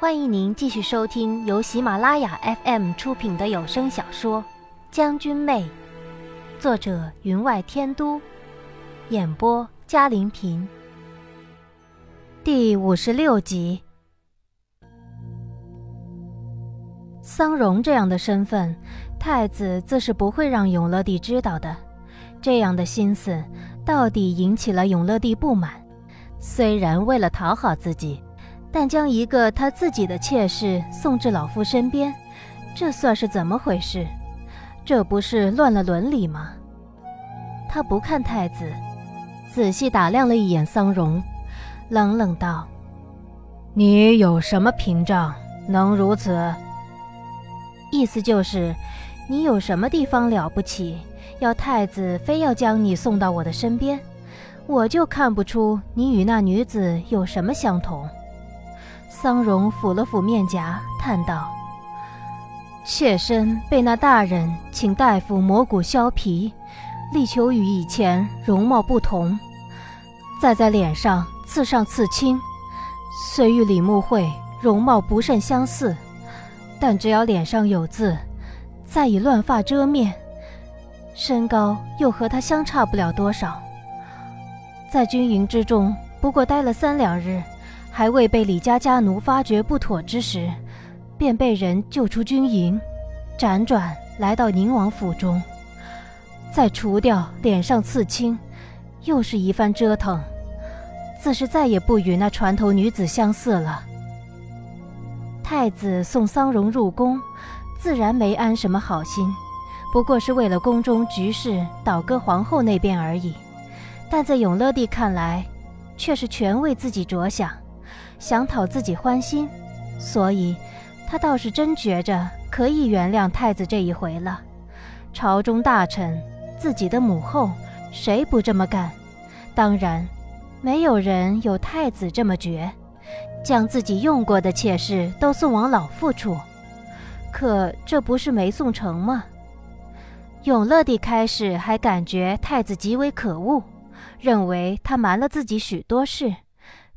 欢迎您继续收听由喜马拉雅 FM 出品的有声小说《将军妹》，作者云外天都，演播嘉林平。第五十六集。桑荣这样的身份，太子自是不会让永乐帝知道的。这样的心思，到底引起了永乐帝不满。虽然为了讨好自己，但将一个他自己的妾室送至老夫身边，这算是怎么回事？这不是乱了伦理吗？他不看太子，仔细打量了一眼桑荣，冷冷道：“你有什么屏障，能如此？”意思就是，你有什么地方了不起，要太子非要将你送到我的身边？我就看不出你与那女子有什么相同。桑荣抚了抚面颊，叹道：“妾身被那大人请大夫磨骨削皮，力求与以前容貌不同，再在脸上刺上刺青。虽与李慕慧容貌不甚相似，但只要脸上有字，再以乱发遮面，身高又和她相差不了多少。”在军营之中，不过待了三两日，还未被李家家奴发觉不妥之时，便被人救出军营，辗转来到宁王府中，再除掉脸上刺青，又是一番折腾，自是再也不与那船头女子相似了。太子送桑荣入宫，自然没安什么好心，不过是为了宫中局势倒戈皇后那边而已。但在永乐帝看来，却是全为自己着想，想讨自己欢心，所以，他倒是真觉着可以原谅太子这一回了。朝中大臣，自己的母后，谁不这么干？当然，没有人有太子这么绝，将自己用过的妾室都送往老妇处。可这不是没送成吗？永乐帝开始还感觉太子极为可恶。认为他瞒了自己许多事，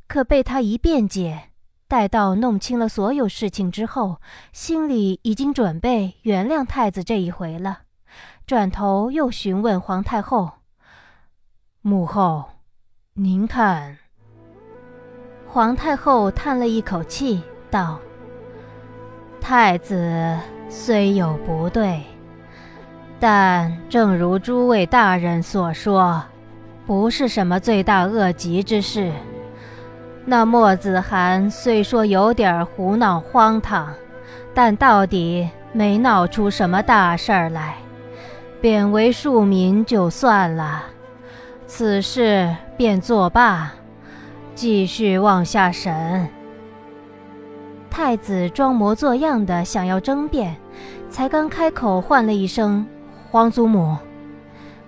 可被他一辩解，待到弄清了所有事情之后，心里已经准备原谅太子这一回了。转头又询问皇太后：“母后，您看？”皇太后叹了一口气，道：“太子虽有不对，但正如诸位大人所说。”不是什么罪大恶极之事。那莫子涵虽说有点胡闹荒唐，但到底没闹出什么大事儿来，贬为庶民就算了。此事便作罢，继续往下审。太子装模作样的想要争辩，才刚开口，唤了一声“皇祖母”。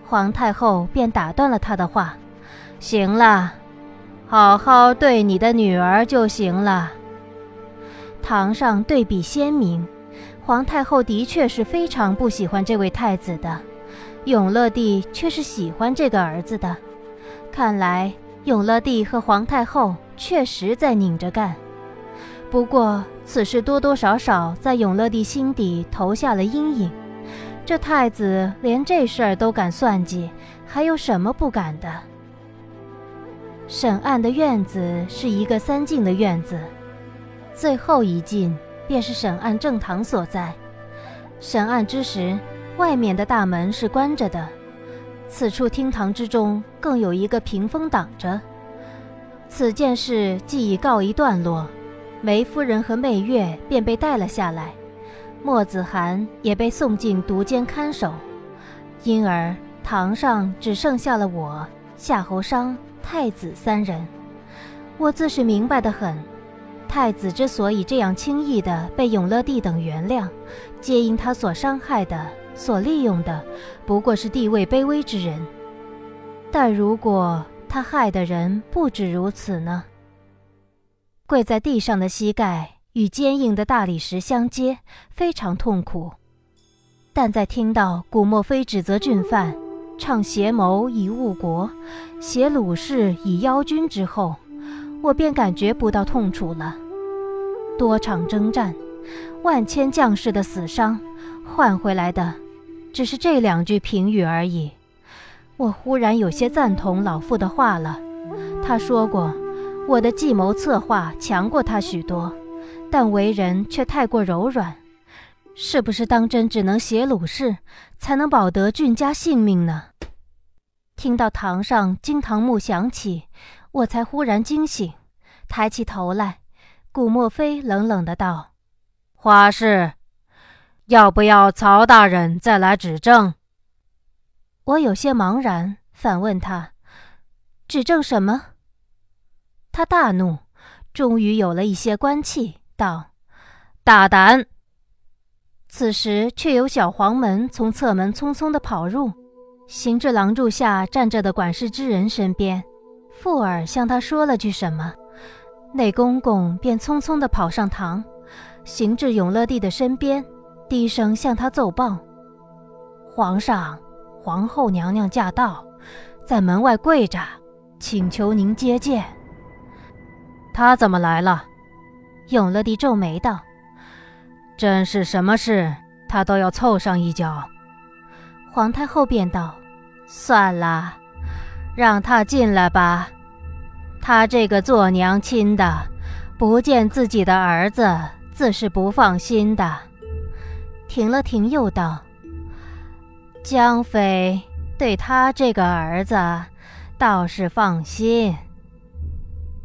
皇太后便打断了他的话：“行了，好好对你的女儿就行了。”堂上对比鲜明，皇太后的确是非常不喜欢这位太子的，永乐帝却是喜欢这个儿子的。看来永乐帝和皇太后确实在拧着干。不过此事多多少少在永乐帝心底投下了阴影。这太子连这事儿都敢算计，还有什么不敢的？审案的院子是一个三进的院子，最后一进便是审案正堂所在。审案之时，外面的大门是关着的，此处厅堂之中更有一个屏风挡着。此件事既已告一段落，梅夫人和媚月便被带了下来。莫子涵也被送进独监看守，因而堂上只剩下了我、夏侯商、太子三人。我自是明白的很，太子之所以这样轻易的被永乐帝等原谅，皆因他所伤害的、所利用的，不过是地位卑微之人。但如果他害的人不止如此呢？跪在地上的膝盖。与坚硬的大理石相接，非常痛苦。但在听到古墨非指责俊犯唱邪谋以误国，挟鲁氏以邀君之后，我便感觉不到痛楚了。多场征战，万千将士的死伤，换回来的只是这两句评语而已。我忽然有些赞同老妇的话了。他说过，我的计谋策划强过他许多，但为人却太过柔软。是不是当真只能写鲁氏，才能保得俊家性命呢？听到堂上惊堂木响起，我才忽然惊醒，抬起头来，古墨飞冷冷的道：“花氏，要不要曹大人再来指证？”我有些茫然，反问他：“指证什么？”他大怒，终于有了一些官气，道：“大胆！”此时，却有小黄门从侧门匆匆地跑入，行至廊柱下站着的管事之人身边，附耳向他说了句什么，那公公便匆匆地跑上堂，行至永乐帝的身边，低声向他奏报：“皇上，皇后娘娘驾到，在门外跪着，请求您接见。”他怎么来了？永乐帝皱眉道。真是什么事，他都要凑上一脚。皇太后便道：“算了，让他进来吧。他这个做娘亲的，不见自己的儿子，自是不放心的。”停了停，又道：“江妃对他这个儿子，倒是放心。”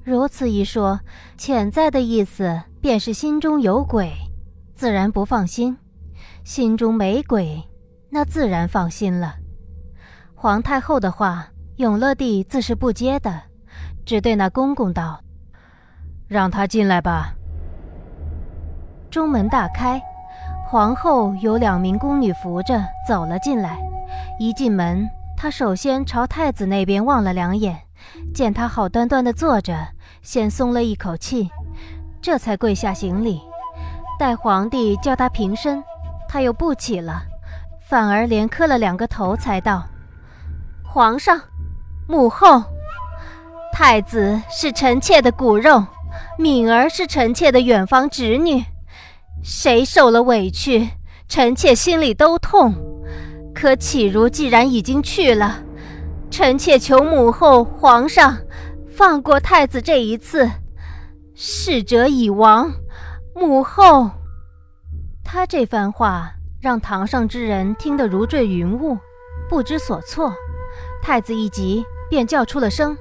如此一说，潜在的意思便是心中有鬼。自然不放心，心中没鬼，那自然放心了。皇太后的话，永乐帝自是不接的，只对那公公道：“让他进来吧。”中门大开，皇后有两名宫女扶着走了进来。一进门，她首先朝太子那边望了两眼，见他好端端的坐着，先松了一口气，这才跪下行礼。待皇帝叫他平身，他又不起了，反而连磕了两个头，才道：“皇上，母后，太子是臣妾的骨肉，敏儿是臣妾的远房侄女，谁受了委屈，臣妾心里都痛。可启如既然已经去了，臣妾求母后、皇上放过太子这一次，逝者已亡。”母后，他这番话让堂上之人听得如坠云雾，不知所措。太子一急，便叫出了声：“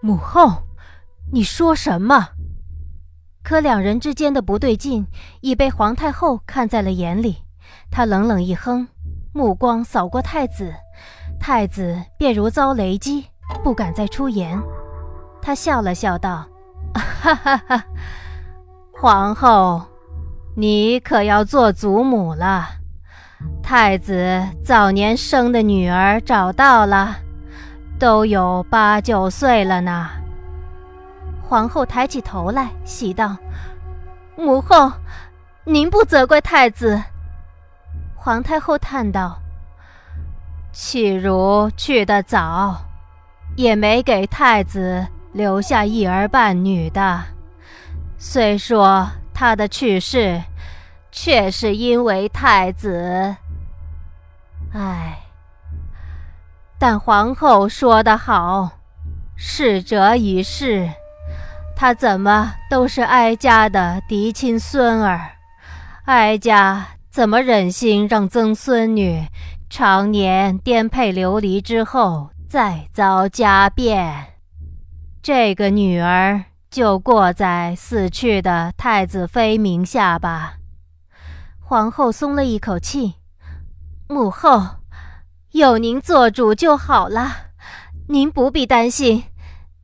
母后，你说什么？”可两人之间的不对劲已被皇太后看在了眼里。她冷冷一哼，目光扫过太子，太子便如遭雷击，不敢再出言。他笑了笑道：“哈哈哈。”皇后，你可要做祖母了。太子早年生的女儿找到了，都有八九岁了呢。皇后抬起头来，喜道：“母后，您不责怪太子。”皇太后叹道：“启如去得早，也没给太子留下一儿半女的。”虽说他的去世，却是因为太子。唉，但皇后说得好，逝者已逝，他怎么都是哀家的嫡亲孙儿？哀家怎么忍心让曾孙女常年颠沛流离之后再遭家变？这个女儿。就过在死去的太子妃名下吧。皇后松了一口气，母后，有您做主就好了，您不必担心。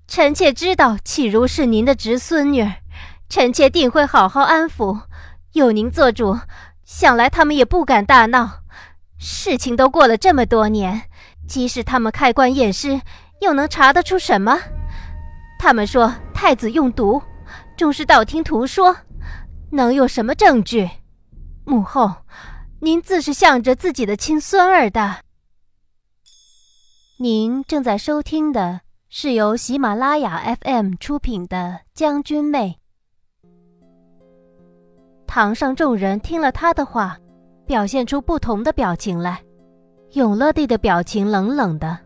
臣妾知道启如是您的侄孙女，臣妾定会好好安抚。有您做主，想来他们也不敢大闹。事情都过了这么多年，即使他们开棺验尸，又能查得出什么？他们说太子用毒，终是道听途说，能有什么证据？母后，您自是向着自己的亲孙儿的。您正在收听的是由喜马拉雅 FM 出品的《将军妹》。堂上众人听了他的话，表现出不同的表情来。永乐帝的表情冷冷的，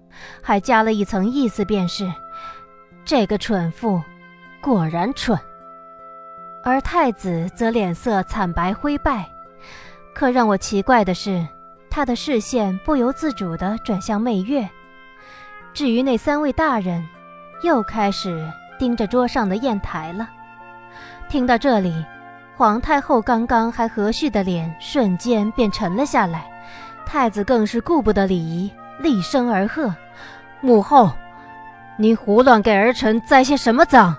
还加了一层意思，便是这个蠢妇果然蠢。而太子则脸色惨白灰败。可让我奇怪的是，他的视线不由自主地转向媚月。至于那三位大人，又开始盯着桌上的砚台了。听到这里，皇太后刚刚还和煦的脸瞬间便沉了下来。太子更是顾不得礼仪，厉声而喝：“母后，你胡乱给儿臣栽些什么赃？”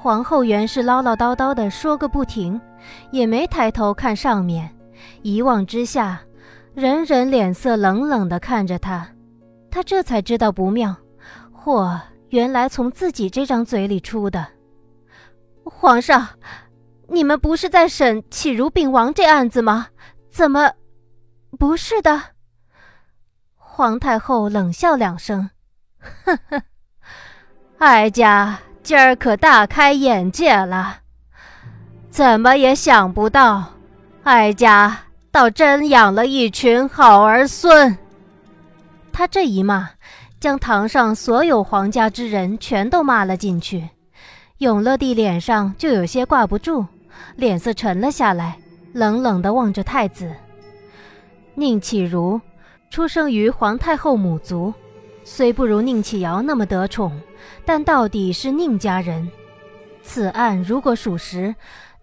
皇后原是唠唠叨叨的说个不停。也没抬头看上面，一望之下，人人脸色冷冷地看着她。她这才知道不妙，祸原来从自己这张嘴里出的。皇上，你们不是在审启如病亡这案子吗？怎么，不是的？皇太后冷笑两声，呵呵，哀家今儿可大开眼界了。怎么也想不到，哀家倒真养了一群好儿孙。他这一骂，将堂上所有皇家之人全都骂了进去。永乐帝脸上就有些挂不住，脸色沉了下来，冷冷地望着太子。宁启如出生于皇太后母族，虽不如宁启尧那么得宠，但到底是宁家人。此案如果属实，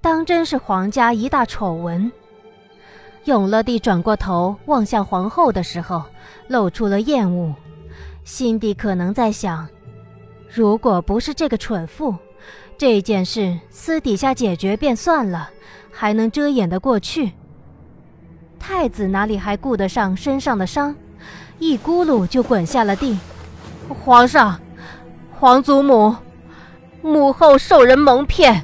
当真是皇家一大丑闻。永乐帝转过头望向皇后的时候，露出了厌恶，心底可能在想：如果不是这个蠢妇，这件事私底下解决便算了，还能遮掩得过去。太子哪里还顾得上身上的伤，一咕噜就滚下了地。皇上，皇祖母，母后受人蒙骗。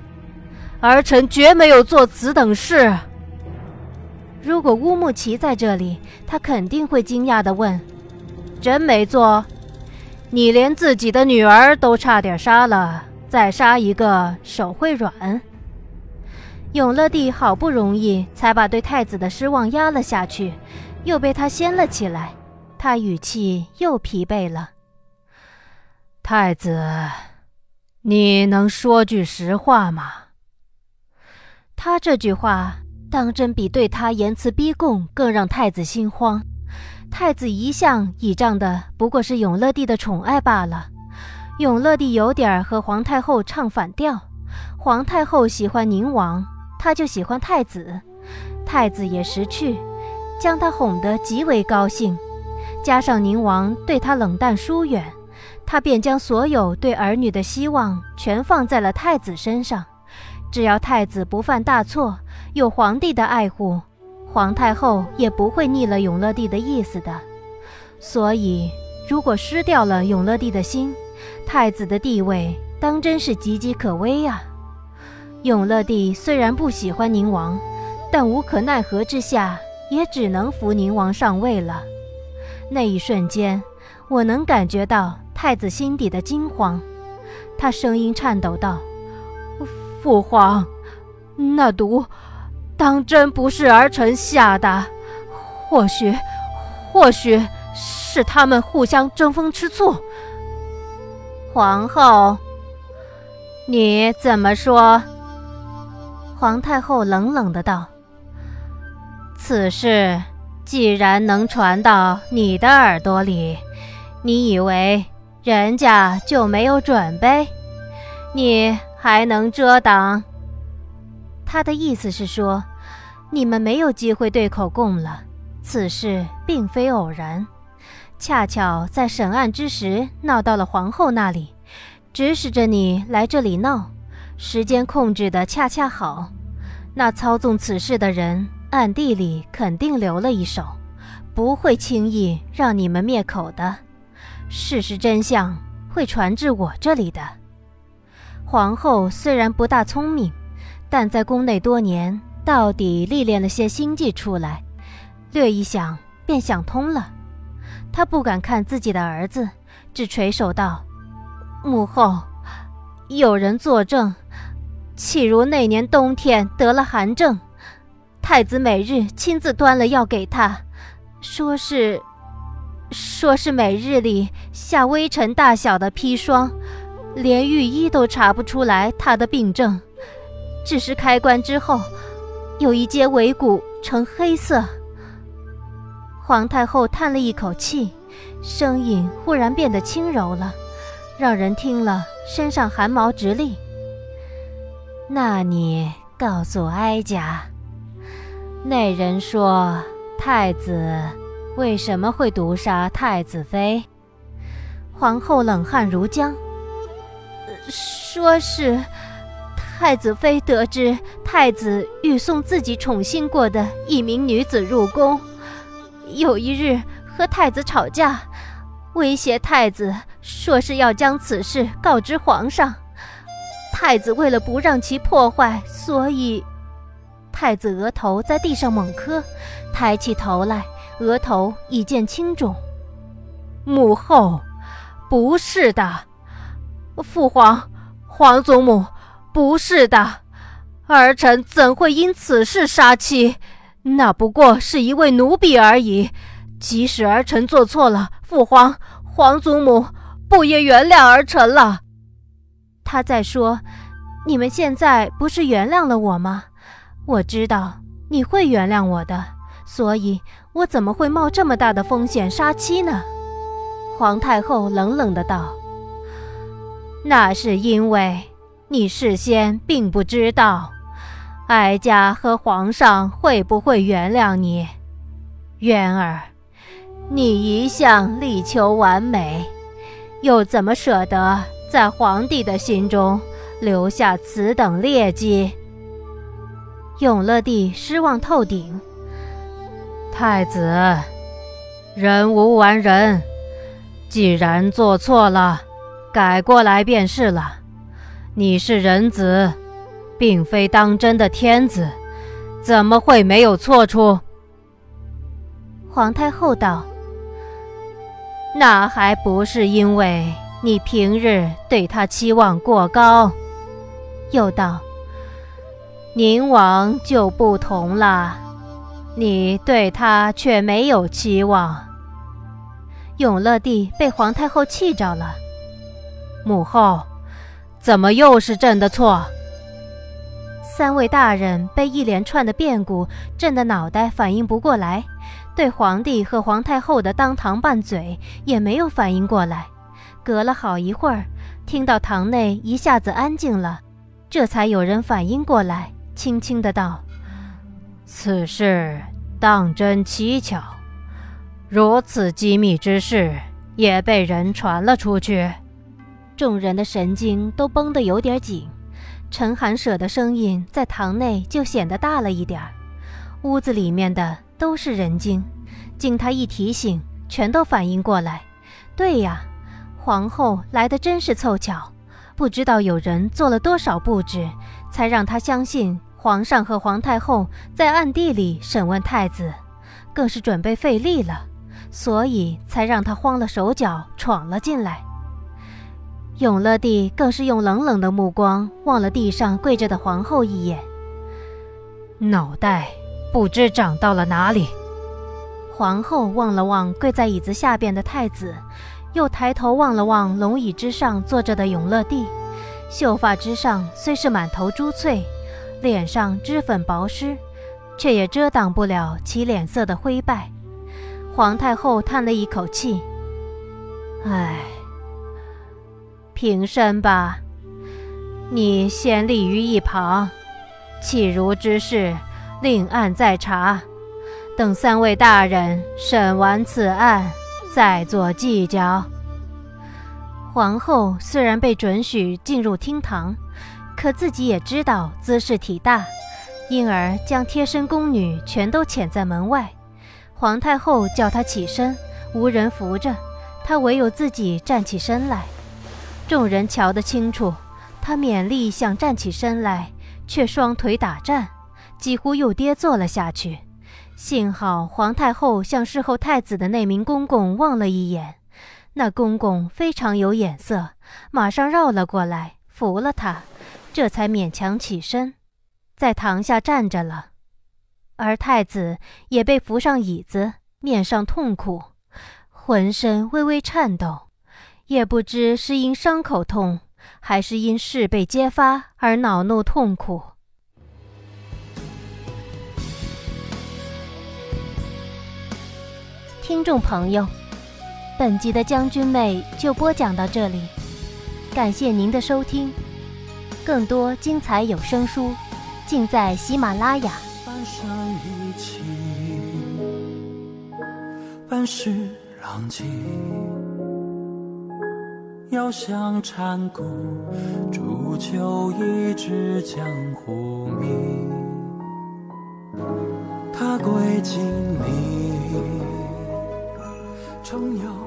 儿臣绝没有做此等事。如果乌木齐在这里，他肯定会惊讶的问：“真没做？你连自己的女儿都差点杀了，再杀一个手会软？”永乐帝好不容易才把对太子的失望压了下去，又被他掀了起来，他语气又疲惫了：“太子，你能说句实话吗？”他这句话当真比对他言辞逼供更让太子心慌。太子一向倚仗的不过是永乐帝的宠爱罢了。永乐帝有点和皇太后唱反调，皇太后喜欢宁王，他就喜欢太子。太子也识趣，将他哄得极为高兴。加上宁王对他冷淡疏远，他便将所有对儿女的希望全放在了太子身上。只要太子不犯大错，有皇帝的爱护，皇太后也不会逆了永乐帝的意思的。所以，如果失掉了永乐帝的心，太子的地位当真是岌岌可危啊！永乐帝虽然不喜欢宁王，但无可奈何之下，也只能扶宁王上位了。那一瞬间，我能感觉到太子心底的惊慌，他声音颤抖道。父皇，那毒当真不是儿臣下的，或许，或许是他们互相争风吃醋。皇后，你怎么说？皇太后冷冷的道：“此事既然能传到你的耳朵里，你以为人家就没有准备？你？”还能遮挡？他的意思是说，你们没有机会对口供了。此事并非偶然，恰巧在审案之时闹到了皇后那里，指使着你来这里闹，时间控制的恰恰好。那操纵此事的人暗地里肯定留了一手，不会轻易让你们灭口的。事实真相会传至我这里的。皇后虽然不大聪明，但在宫内多年，到底历练了些心计出来。略一想，便想通了。她不敢看自己的儿子，只垂首道：“母后，有人作证，岂如那年冬天得了寒症，太子每日亲自端了药给他，说是，说是每日里下微尘大小的砒霜，连御医都查不出来他的病症，只是开棺之后，有一节尾骨呈黑色。皇太后叹了一口气，声音忽然变得轻柔了，让人听了身上汗毛直立。那你告诉哀家，那人说太子为什么会毒杀太子妃？皇后冷汗如浆，说是太子妃得知太子欲送自己宠幸过的一名女子入宫，有一日和太子吵架，威胁太子说是要将此事告知皇上。太子为了不让其破坏，所以太子额头在地上猛磕，抬起头来，额头已见青肿。母后，不是的，父皇、皇祖母，不是的，儿臣怎会因此事杀妻？那不过是一位奴婢而已。即使儿臣做错了，父皇、皇祖母不也原谅儿臣了？他在说：“你们现在不是原谅了我吗？我知道你会原谅我的，所以我怎么会冒这么大的风险杀妻呢？”皇太后冷冷的道：“那是因为你事先并不知道，哀家和皇上会不会原谅你。渊儿，你一向力求完美，又怎么舍得？”在皇帝的心中留下此等劣迹，永乐帝失望透顶。太子，人无完人，既然做错了，改过来便是了。你是人子，并非当真的天子，怎么会没有错处？皇太后道：“那还不是因为……”你平日对他期望过高，又道：“宁王就不同了，你对他却没有期望。”永乐帝被皇太后气着了。母后，怎么又是朕的错？三位大人被一连串的变故震得脑袋反应不过来，对皇帝和皇太后的当堂拌嘴也没有反应过来。隔了好一会儿，听到堂内一下子安静了，这才有人反应过来，轻轻的道：“此事当真蹊跷，如此机密之事也被人传了出去。”众人的神经都绷得有点紧，陈寒舍的声音在堂内就显得大了一点。屋子里面的都是人精，经他一提醒，全都反应过来。对呀。皇后来的真是凑巧，不知道有人做了多少布置，才让她相信皇上和皇太后在暗地里审问太子，更是准备费力了，所以才让他慌了手脚，闯了进来。永乐帝更是用冷冷的目光望了地上跪着的皇后一眼，脑袋不知长到了哪里。皇后望了望跪在椅子下边的太子。又抬头望了望龙椅之上坐着的永乐帝，秀发之上虽是满头珠翠，脸上脂粉薄施，却也遮挡不了其脸色的灰败。皇太后叹了一口气：“唉，平身吧，你先立于一旁，弃如之事另案再查，等三位大人审完此案。”再做计较。皇后虽然被准许进入厅堂，可自己也知道姿势体大，因而将贴身宫女全都遣在门外。皇太后叫她起身，无人扶着，她唯有自己站起身来。众人瞧得清楚，她勉力想站起身来，却双腿打颤，几乎又跌坐了下去。幸好皇太后向侍候太子的那名公公望了一眼，那公公非常有眼色，马上绕了过来扶了他，这才勉强起身，在堂下站着了。而太子也被扶上椅子，面上痛苦，浑身微微颤抖，也不知是因伤口痛，还是因事被揭发而恼怒痛苦。听众朋友，本集的将军妹就播讲到这里，感谢您的收听，更多精彩有声书尽在喜马拉雅。半生一起，半世浪迹，遥想禅谷，煮酒一掷江湖名。他归金陵，重游故地。